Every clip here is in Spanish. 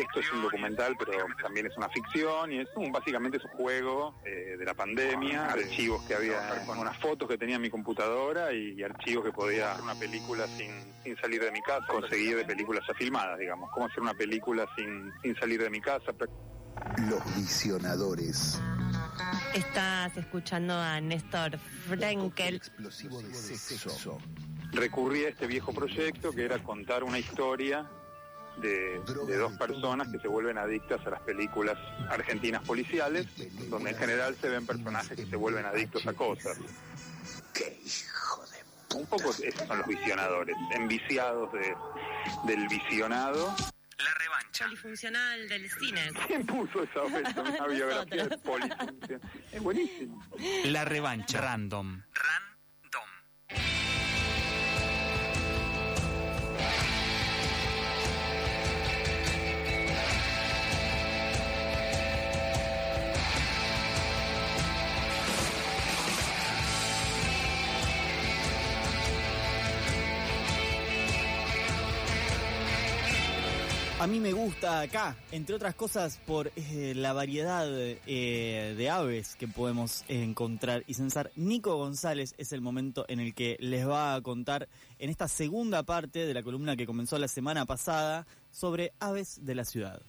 esto es un documental, pero también es una ficción y es un, básicamente es un juego eh, de la pandemia, archivos que había, con unas fotos que tenía en mi computadora y, archivos que podía hacer una película sin, sin salir de mi casa, conseguir de películas ya filmadas, digamos, cómo hacer una película sin, sin salir de mi casa. Los visionadores. Estás escuchando a Néstor Frenkel. Explosivo de sexo. Recurrí a este viejo proyecto que era contar una historia de, dos personas que se vuelven adictas a las películas argentinas policiales, donde en general se ven personajes que se vuelven adictos a cosas. ¡Qué hijo de Un poco esos son los visionadores, enviciados de, del visionado. La revancha. Polifuncional del cine. ¿Quién puso esa una biografía de polifuncional? Es buenísimo. La revancha. Random. Random. A mí me gusta acá, entre otras cosas, por eh, la variedad eh, de aves que podemos encontrar y censar. Nico González es el momento en el que les va a contar en esta segunda parte de la columna que comenzó la semana pasada sobre aves de la ciudad.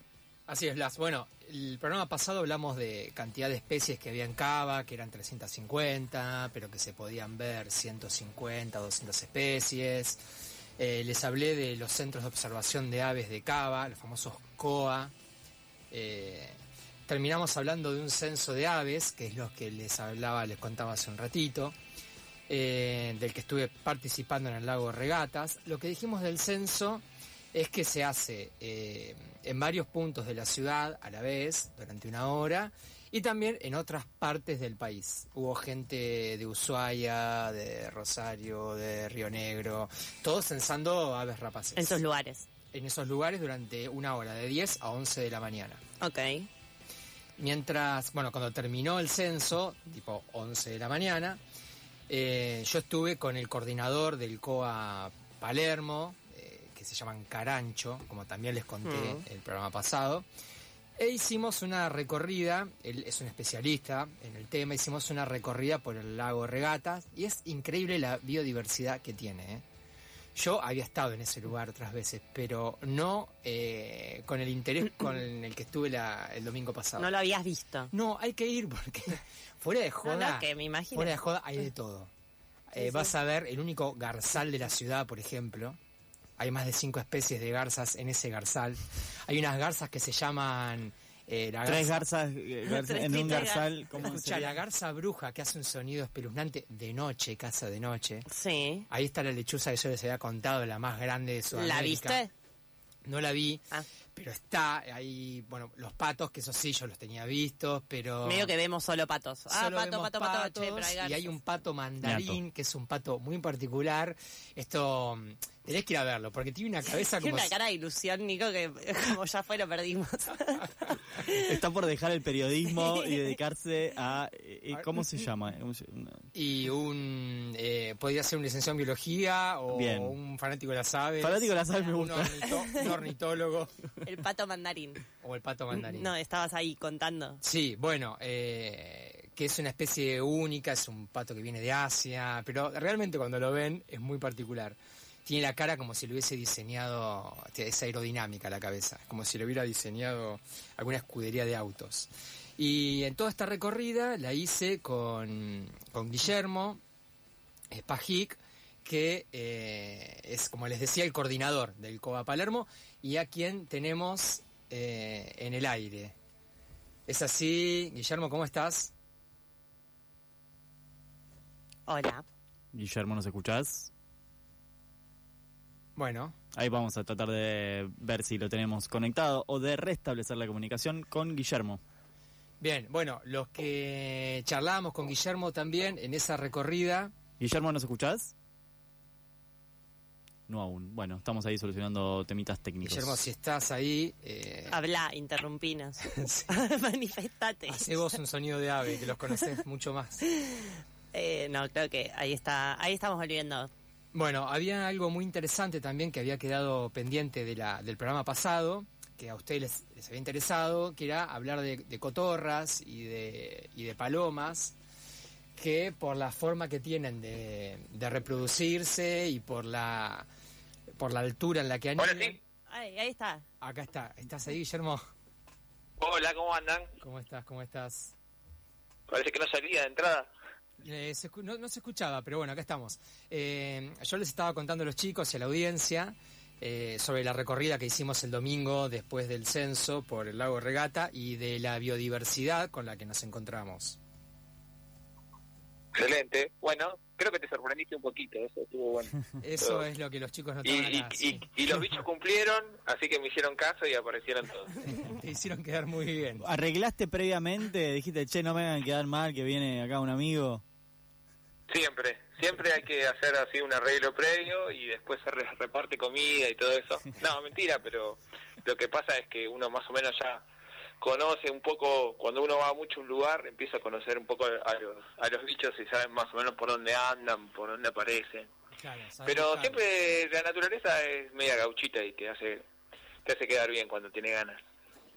Así es, Blas. Bueno, el programa pasado hablamos de cantidad de especies que había en Cava, que eran 350, pero que se podían ver 150, 200 especies. Eh, les hablé de los centros de observación de aves de Cava, los famosos COA. Eh, terminamos hablando de un censo de aves, que es lo que les hablaba, les contaba hace un ratito, eh, del que estuve participando en el lago Regatas. Lo que dijimos del censo es que se hace en varios puntos de la ciudad a la vez, durante una hora, y también en otras partes del país. Hubo gente de Ushuaia, de Rosario, de Río Negro, todos censando aves rapaces. En esos lugares. En esos lugares durante una hora, de 10 a 11 de la mañana. Ok. Mientras, bueno, cuando terminó el censo, tipo 11 de la mañana, eh, yo estuve con el coordinador del COA Palermo, eh, que se llaman Carancho, como también les conté Mm. el programa pasado. E hicimos una recorrida, él es un especialista en el tema, hicimos una recorrida por el lago Regatas y es increíble la biodiversidad que tiene. ¿eh? Yo había estado en ese lugar otras veces, pero no eh, con el interés con el que estuve la- el domingo pasado. No lo habías visto. No, hay que ir porque fuera de joda, no, que me imagino. fuera de joda hay de todo. Eh, Sí, vas a ver el único garzal de la ciudad, por ejemplo. Hay más de cinco especies de garzas en ese garzal. Hay unas garzas que se llaman eh, la Tres garza- garzas, eh, garza- Tres en un garzal. ¿cómo Escucha, sería? la garza bruja que hace un sonido espeluznante de noche, casa de noche. Sí. Ahí está la lechuza que yo les había contado, la más grande de Sudamérica. ¿La viste? No la vi, Ah. pero está ahí, bueno, los patos, que eso sí, yo los tenía vistos, pero... Medio que vemos solo patos. Ah, Solo pato, vemos pato, pato, patos, che, pero hay y hay un pato mandarín, que es un pato muy particular. Esto, tenés que ir a verlo, porque tiene una cabeza Tiene como... una si- cara de ilusión, Nico, que como ya fue lo perdimos. Está por dejar el periodismo y dedicarse a... eh, eh, ¿Cómo se llama? ¿Cómo se- una- Y un... Eh, podría ser un licenciado en biología o Bien. un fanático de las aves. Fanático de las aves me un, gusta. ornito- un ornitólogo El pato mandarín. o el pato mandarín. No, estabas ahí contando. Sí, bueno, eh, que es una especie única, es un pato que viene de Asia, pero realmente cuando lo ven es muy particular. Tiene la cara como si lo hubiese diseñado, es aerodinámica la cabeza, como si lo hubiera diseñado alguna escudería de autos. Y en toda esta recorrida la hice con, con Guillermo Spajic, que eh, es, como les decía, el coordinador del COBA Palermo y a quien tenemos eh, en el aire. Es así, Guillermo, ¿cómo estás? Hola. Guillermo, ¿nos escuchás? Bueno, Ahí vamos a tratar de ver si lo tenemos conectado o de restablecer la comunicación con Guillermo. bien, bueno, los que charlábamos con Guillermo también en esa recorrida, Guillermo, ¿nos escuchás? No aún. Bueno, estamos ahí solucionando temitas técnicos. Guillermo, si estás ahí, eh, Habla, interrumpinos. Manifestate. hace vos un sonido de ave, que los conoces mucho más. Eh, no, creo que ahí está, ahí estamos volviendo. Bueno, había algo muy interesante también que había quedado pendiente de la, del programa pasado, que a ustedes les, les había interesado, que era hablar de, de cotorras y de, y de palomas, que por la forma que tienen de, de reproducirse y por la, por la altura en la que Ahora anidan. sí. Ay, ahí está. Acá está, ¿estás ahí, Guillermo? Hola, ¿cómo andan? ¿Cómo estás? ¿Cómo estás? Parece que no salía de entrada. Eh, se escu- no, no se escuchaba, pero bueno, acá estamos. Eh, yo les estaba contando a los chicos y a la audiencia eh, sobre la recorrida que hicimos el domingo después del censo por el lago Regata y de la biodiversidad con la que nos encontramos. Excelente. Bueno, creo que te sorprendiste un poquito, eso estuvo bueno. Eso es lo que los chicos Y, notaban. y, y, sí. y los bichos cumplieron, así que me hicieron caso y aparecieron todos. Te hicieron quedar muy bien. ¿Arreglaste previamente? Dijiste, che, no me hagan quedar mal, que viene acá un amigo. Siempre, siempre hay que hacer así un arreglo previo y después se re- reparte comida y todo eso. No, mentira, pero lo que pasa es que uno más o menos ya conoce un poco, cuando uno va mucho a un lugar, empieza a conocer un poco a los, a los bichos y saben más o menos por dónde andan, por dónde aparecen. Claro, Pero siempre la naturaleza es media gauchita y te hace, te hace quedar bien cuando tiene ganas.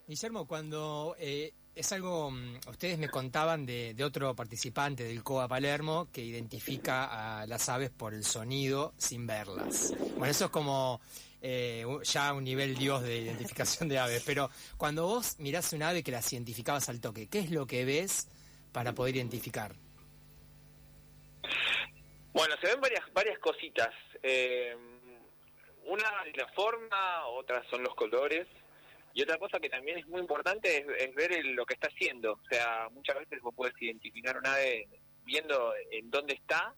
Guillermo, cuando eh, es algo, mm, ustedes me contaban de, otro participante del COA Palermo que identifica a las aves por el sonido sin verlas. Bueno, eso es como eh, ya un nivel dios de identificación de aves, pero cuando vos mirás un ave que las identificabas al toque, ¿qué es lo que ves para poder identificar? Bueno, se ven varias varias cositas. Eh, una es la forma, otra son los colores. Y otra cosa que también es muy importante es, es ver el- lo que está haciendo. O sea, muchas veces vos puedes identificar una ave viendo en dónde está,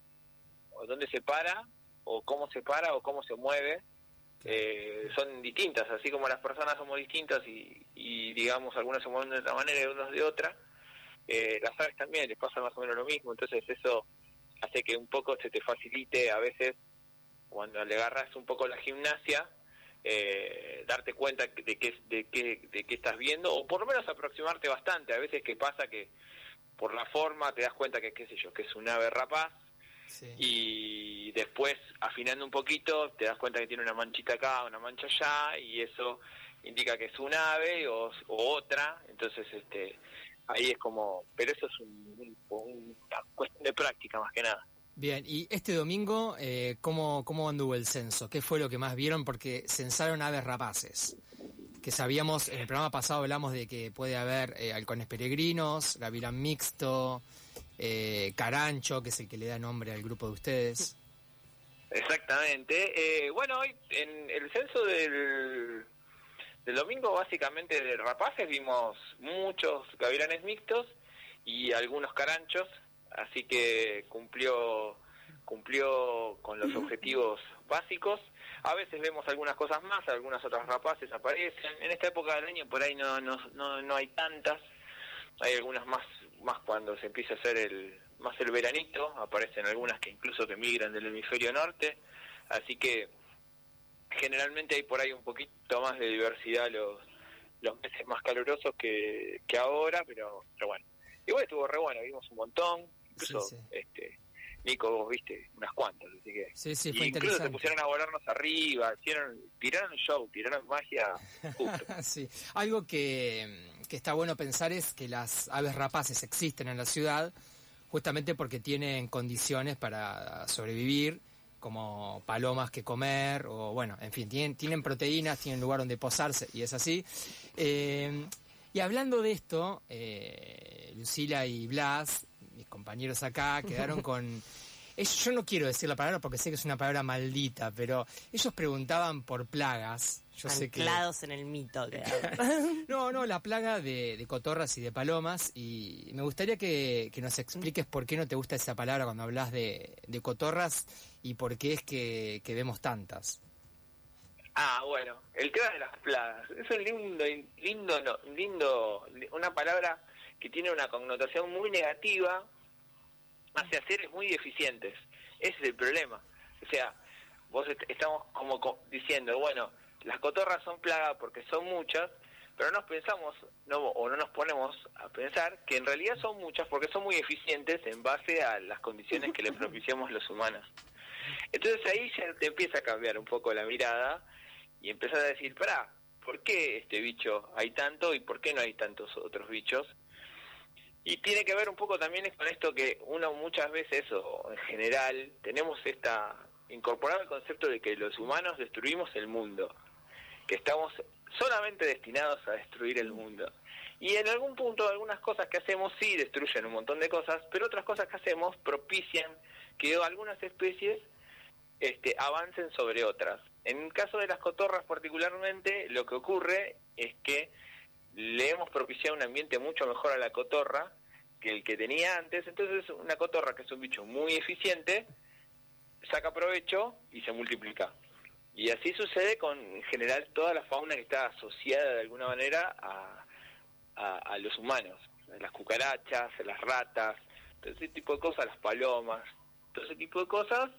o dónde se para, o cómo se para, o cómo se mueve. Eh, son distintas, así como las personas somos distintas y, y digamos, algunas se mueven de una manera y otras de otra. Eh, las aves también les pasa más o menos lo mismo. Entonces eso hace que un poco se te facilite a veces cuando le agarras un poco la gimnasia eh, darte cuenta de qué de qué de qué estás viendo o por lo menos aproximarte bastante. A veces que pasa que por la forma te das cuenta que qué sé yo que es un ave rapaz Sí. y después afinando un poquito te das cuenta que tiene una manchita acá una mancha allá y eso indica que es un ave o, o otra. Entonces este ahí es como pero eso es un- un- una cuestión de práctica más que nada Bien, y este domingo, eh, ¿cómo, ¿cómo anduvo el censo? ¿Qué fue lo que más vieron? Porque censaron aves rapaces. Que sabíamos, en el programa pasado hablamos de que puede haber eh, halcones peregrinos, gavilán mixto, eh, carancho, que es el que le da nombre al grupo de ustedes. Exactamente. Bueno, hoy en el censo del, del domingo, básicamente de rapaces, vimos muchos gavilanes mixtos y algunos caranchos, así que cumplió cumplió con los objetivos básicos. A veces vemos algunas cosas más, algunas otras rapaces aparecen. En esta época del año por ahí no, no, no, no hay tantas. Hay algunas más más cuando se empieza a hacer el más el veranito, aparecen algunas que incluso que migran del hemisferio norte, así que generalmente hay por ahí un poquito más de diversidad los los meses más calurosos que, que ahora, pero, pero bueno. Igual estuvo re bueno, vimos un montón, incluso Sí, sí. este Nico, vos viste unas cuantas, así que Sí, sí, fue incluso se interesante. pusieron a volarnos arriba, hicieron, tiraron show, tiraron magia justo. Sí. Algo que, que está bueno pensar es que las aves rapaces existen en la ciudad justamente porque tienen condiciones para sobrevivir, como palomas que comer, o bueno, en fin, tienen, tienen proteínas, tienen lugar donde posarse, y es así. Eh, y hablando de esto, eh, Lucila y Blas, mis compañeros acá, quedaron con... ellos- yo no quiero decir la palabra porque sé que es una palabra maldita, pero ellos preguntaban por plagas. Yo sé que... Anclados en el mito. No, no, la plaga de, de cotorras y de palomas. Y me gustaría que, que nos expliques por qué no te gusta esa palabra cuando hablas de, de cotorras y por qué es que, que vemos tantas. Ah, bueno, el tema de las plagas. Es un lindo, lindo, no, lindo, una palabra que tiene una connotación muy negativa hacia seres muy deficientes. Ese es el problema. O sea, vos est- estamos como co- diciendo, bueno, las cotorras son plaga porque son muchas, pero no nos pensamos, no, o no nos ponemos a pensar que en realidad son muchas porque son muy eficientes en base a las condiciones que le propiciamos los humanos. Entonces ahí ya te empieza a cambiar un poco la mirada y empezás a decir, pará, ¿por qué este bicho hay tanto y por qué no hay tantos otros bichos? Y tiene que ver un poco también con esto que uno muchas veces, o en general, tenemos esta incorporado el concepto de que los humanos destruimos el mundo, que estamos solamente destinados a destruir el mundo. Y en algún punto algunas cosas que hacemos sí destruyen un montón de cosas, pero otras cosas que hacemos propician que algunas especies este, avancen sobre otras. En el caso de las cotorras particularmente, lo que ocurre es que le hemos propiciado un ambiente mucho mejor a la cotorra que el que tenía antes, entonces una cotorra que es un bicho muy eficiente, saca provecho y se multiplica. Y así sucede con en general toda la fauna que está asociada de alguna manera a, a, a los humanos, las cucarachas, las ratas, todo ese tipo de cosas, las palomas, todo ese tipo de cosas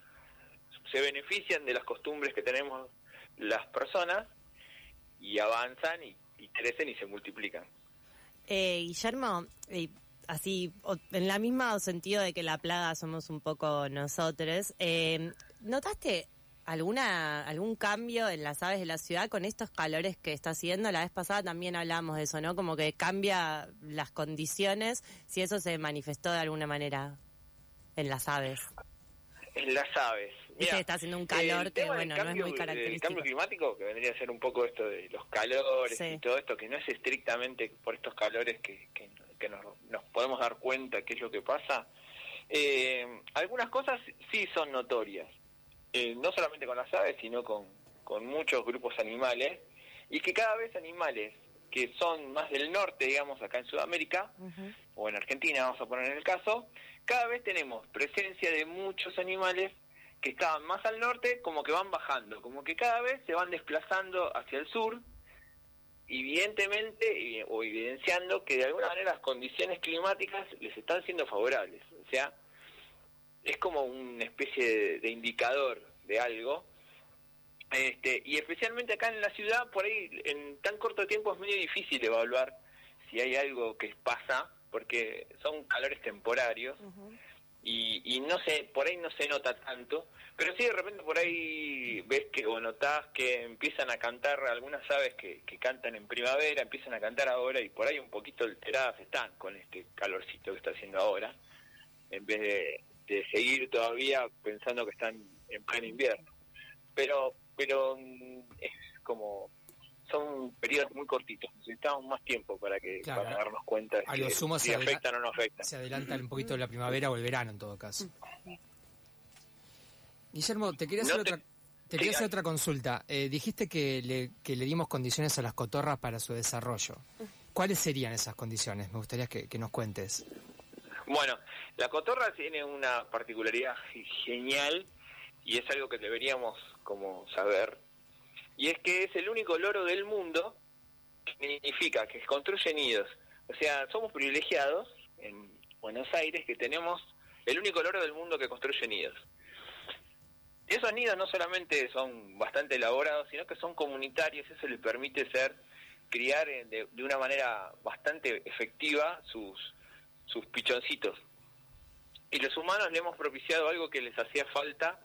se benefician de las costumbres que tenemos las personas y avanzan y, y crecen y se multiplican. Eh, Guillermo, eh, así, en la misma sentido de que la plaga somos un poco nosotros, eh, ¿notaste alguna algún cambio en las aves de la ciudad con estos calores que está haciendo? La vez pasada también hablamos de eso, ¿no? Como que cambia las condiciones, si eso se manifestó de alguna manera en las aves. En las aves. Que está haciendo un calor el que, bueno, no es muy El característico. cambio climático, que vendría a ser un poco esto de los calores Sí. y todo esto, que no es estrictamente por estos calores que, que, que nos, nos podemos dar cuenta qué es lo que pasa. Eh, algunas cosas sí son notorias, Eh, no solamente con las aves, sino con, con muchos grupos animales, y que cada vez animales que son más del norte, digamos, acá en Sudamérica, o en Argentina, vamos a poner en el caso, cada vez tenemos presencia de muchos animales que estaban más al norte, como que van bajando, como que cada vez se van desplazando hacia el sur, evidentemente o evidenciando que de alguna manera las condiciones climáticas les están siendo favorables. O sea, es como una especie de, indicador de algo. Este, y especialmente acá en la ciudad, por ahí en tan corto tiempo es medio difícil evaluar si hay algo que pasa, porque son calores temporarios y, y no sé, por ahí no se nota tanto, pero sí de repente por ahí ves que o notás que empiezan a cantar algunas aves que, cantan en primavera, empiezan a cantar ahora y por ahí un poquito alteradas están con este calorcito que está haciendo ahora, en vez de, de seguir todavía pensando que están en pleno invierno. Pero, pero mm, es como son periodos muy cortitos, necesitamos más tiempo para que Claro, para darnos cuenta de a que lo sumo si afectan o no afectan. Se adelanta un poquito la primavera o el verano en todo caso. Guillermo, te quería hacer No te- otra, te quería hacer otra consulta. Eh, dijiste que le, que le dimos condiciones a las cotorras para su desarrollo. ¿Cuáles serían esas condiciones? Me gustaría que, que nos cuentes. Bueno, la cotorra tiene una particularidad ge- genial y es algo que deberíamos como saber. Y es que es el único loro del mundo que significa que construye nidos. O sea, somos privilegiados en Buenos Aires que tenemos el único loro del mundo que construye nidos. Esos nidos no solamente son bastante elaborados, sino que son comunitarios, eso le permite ser criar eh, de, de una manera bastante efectiva sus, sus pichoncitos. Y los humanos le hemos propiciado algo que les hacía falta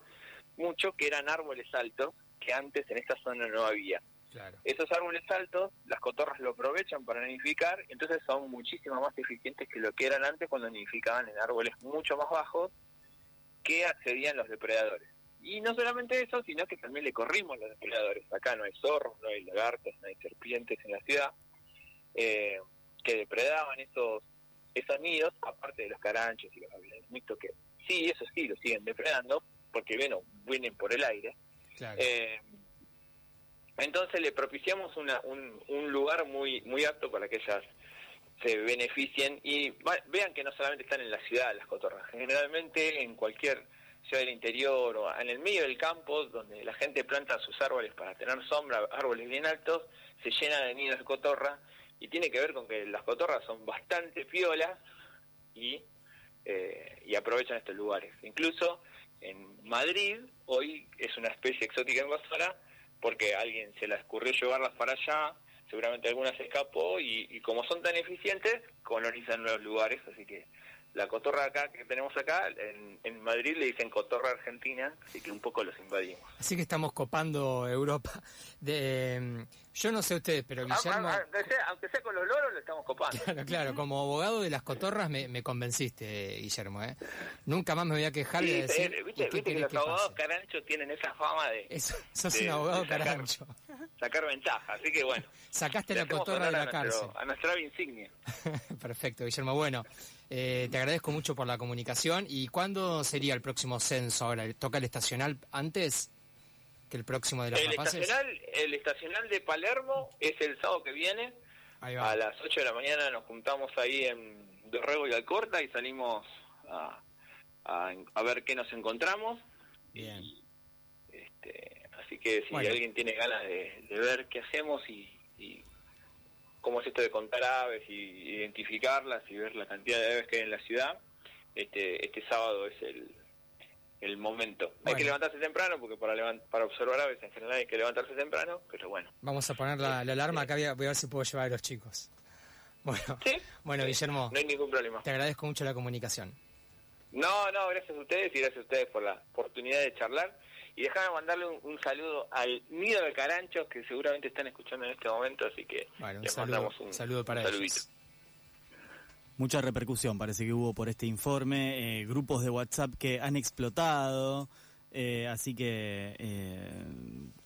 mucho, que eran árboles altos, que antes en esta zona no había. Claro. Esos árboles altos, las cotorras lo aprovechan para nidificar, entonces son muchísimo más eficientes que lo que eran antes cuando nidificaban en árboles mucho más bajos que accedían los depredadores. Y no solamente eso, sino que también le corrimos los depredadores. Acá no hay zorros, no hay lagartos, no hay serpientes en la ciudad eh, que depredaban esos esos nidos, aparte de los caranchos y los gavilanes mixtos, que sí, eso sí, lo siguen depredando, porque bueno, vienen por el aire. Eh, entonces le propiciamos una, un, un lugar muy muy apto para que ellas se beneficien y va- vean que no solamente están en la ciudad las cotorras, generalmente en cualquier ciudad del interior o en el medio del campo donde la gente planta sus árboles para tener sombra, árboles bien altos, se llena de nidos de cotorra y tiene que ver con que las cotorras son bastante piolas y, eh, y aprovechan estos lugares. Incluso en Madrid hoy es una especie exótica invasora porque alguien se le ocurrió llevarlas para allá, seguramente alguna se escapó y, como son tan eficientes, colonizan los lugares, así que la cotorra acá que tenemos acá, en, en Madrid le dicen cotorra argentina, así que un poco los invadimos. Así que estamos copando Europa. De, yo no sé ustedes, pero Guillermo... Ah, ah, aunque, sea, aunque sea con los loros, lo estamos copando. Claro, claro, como abogado de las cotorras me, me convenciste, Guillermo. ¿eh? Nunca más me voy a quejar Sí, de decir... ¿y viste, que los que abogados pase? caranchos tienen esa fama de, Eso, sos de- un abogado sacar- carancho. sacar ventaja, así que bueno. Sacaste la cotorra de la a nuestro- cárcel. A nuestra insignia. Perfecto, Guillermo. Bueno, eh, te agradezco mucho por la comunicación. ¿Y cuándo sería el próximo censo ahora? ¿Toca el estacional antes que el próximo de las El rapaces? estacional, el estacional de Palermo es el sábado que viene. Ahí va. A las 8 de la mañana nos juntamos ahí en Dorrego y Alcorta y salimos a, a, a ver qué nos encontramos. Bien. Este, así que si Bueno. alguien tiene ganas de, de ver qué hacemos y, y cómo es esto de contar aves y identificarlas y ver la cantidad de aves que hay en la ciudad, este, este sábado es el, el momento. Hay que levantarse temprano porque para, levan- para observar aves en general hay que levantarse temprano, pero bueno. Vamos a poner la, la alarma acá. Voy a, voy a ver si puedo llevar a los chicos. Bueno, Sí. bueno Guillermo, No hay ningún problema. te agradezco mucho la comunicación. No, no, gracias a ustedes y gracias a ustedes por la oportunidad de charlar. Y déjame mandarle un, un saludo al nido de caranchos que seguramente están escuchando en este momento, así que Bueno, les saludo, mandamos un saludo para un saludito. Mucha repercusión parece que hubo por este informe, eh, grupos de WhatsApp que han explotado, eh, así que eh,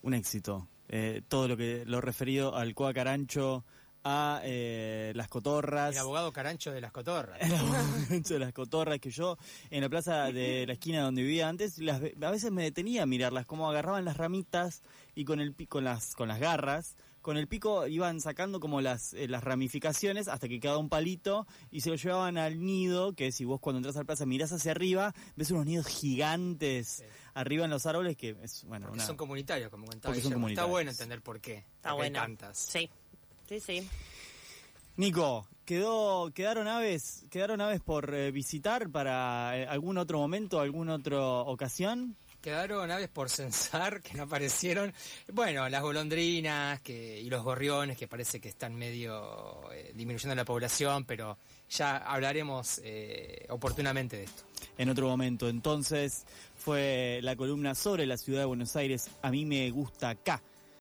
un éxito. Eh, todo lo que lo referido al Cuacarancho, a eh, las cotorras. El abogado carancho de las cotorras. El abogado de las cotorras que yo en la plaza de la esquina donde vivía antes las a veces me detenía a mirarlas cómo agarraban las ramitas y con el con las con las garras con el pico iban sacando como las eh, las ramificaciones hasta que quedaba un palito y se lo llevaban al nido que si vos cuando entras a la plaza mirás hacia arriba ves unos nidos gigantes arriba en los árboles que es bueno Porque una- son comunitarios, como comentaba son. Está bueno entender por qué. Está bueno. tantas. Sí, sí, sí. Nico quedó quedaron aves quedaron aves por eh, visitar para eh, algún otro momento alguna otra ocasión Quedaron aves por censar que no aparecieron. Bueno, las golondrinas que, y los gorriones que parece que están medio eh, disminuyendo la población, pero ya hablaremos eh, oportunamente de esto. en otro momento. Entonces fue la columna sobre la ciudad de Buenos Aires. A mí me gusta acá